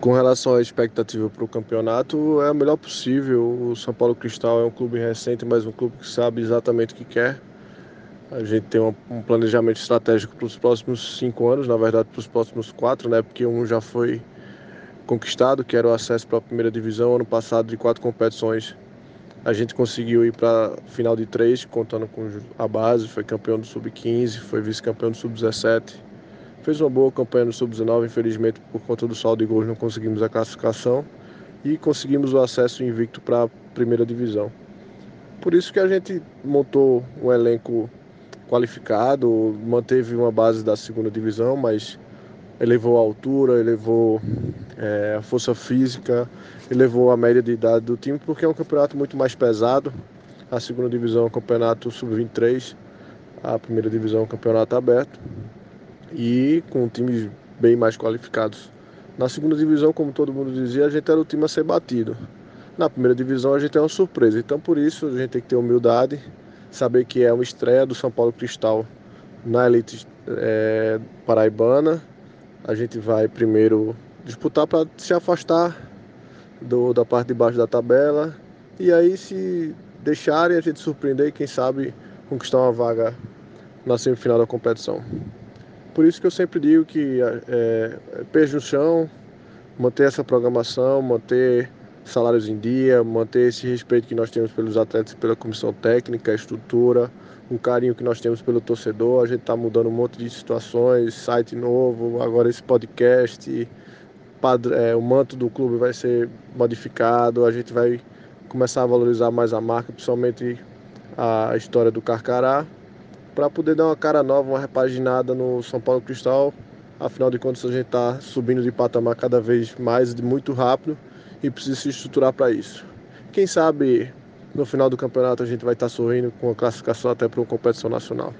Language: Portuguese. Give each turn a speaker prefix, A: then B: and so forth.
A: Com relação à expectativa para o campeonato, é a melhor possível. O São Paulo Cristal é um clube recente, mas um clube que sabe exatamente o que quer. A gente tem um planejamento estratégico para os próximos cinco anos, na verdade para os próximos quatro, né? Porque um já foi conquistado, que era o acesso para a primeira divisão. Ano passado, de quatro competições, a gente conseguiu ir para final de três, contando com a base. Foi campeão do sub-15, foi vice-campeão do sub-17 Fez uma boa campanha no Sub-19, infelizmente por conta do saldo de gols não conseguimos a classificação e conseguimos o acesso invicto para a primeira divisão. Por isso que a gente montou um elenco qualificado, manteve uma base da segunda divisão, mas elevou a altura, elevou é, a força física, elevou a média de idade do time, porque é um campeonato muito mais pesado. A segunda divisão é um campeonato sub-23, a primeira divisão é um campeonato aberto e com times bem mais qualificados. Na segunda divisão, como todo mundo dizia, a gente era o time a ser batido. Na primeira divisão, a gente é uma surpresa. Então, por isso, a gente tem que ter humildade, saber que é uma estreia do São Paulo Cristal na elite é, paraibana. A gente vai primeiro disputar para se afastar do, da parte de baixo da tabela. E aí, se deixarem a gente surpreender, quem sabe conquistar uma vaga na semifinal da competição. Por isso que eu sempre digo que é, é, no chão, manter essa programação, manter salários em dia, manter esse respeito que nós temos pelos atletas, pela comissão técnica, estrutura, um carinho que nós temos pelo torcedor. A gente está mudando um monte de situações, site novo, agora esse podcast, padre, é, o manto do clube vai ser modificado, a gente vai começar a valorizar mais a marca, principalmente a história do Carcará para poder dar uma cara nova, uma repaginada no São Paulo Cristal. Afinal de contas, a gente está subindo de patamar cada vez mais, muito rápido, e precisa se estruturar para isso. Quem sabe no final do campeonato a gente vai estar tá sorrindo com a classificação até para uma competição nacional.